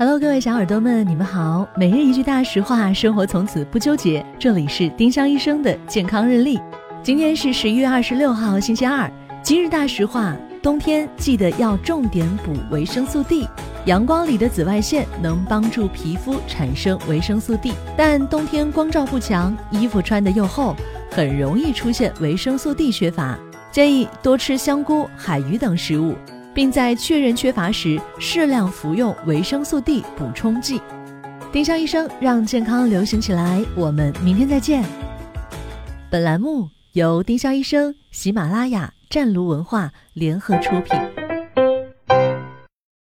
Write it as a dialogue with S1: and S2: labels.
S1: Hello，各位小耳朵们，你们好。每日一句大实话，生活从此不纠结。这里是丁香医生的健康日历。今天是十一月二十六号，星期二。今日大实话：冬天记得要重点补维生素 D。阳光里的紫外线能帮助皮肤产生维生素 D，但冬天光照不强，衣服穿得又厚，很容易出现维生素 D 缺乏。建议多吃香菇、海鱼等食物。并在确认缺乏时适量服用维生素 D 补充剂。丁香医生让健康流行起来，我们明天再见。本栏目由丁香医生、喜马拉雅、湛卢文化联合出品。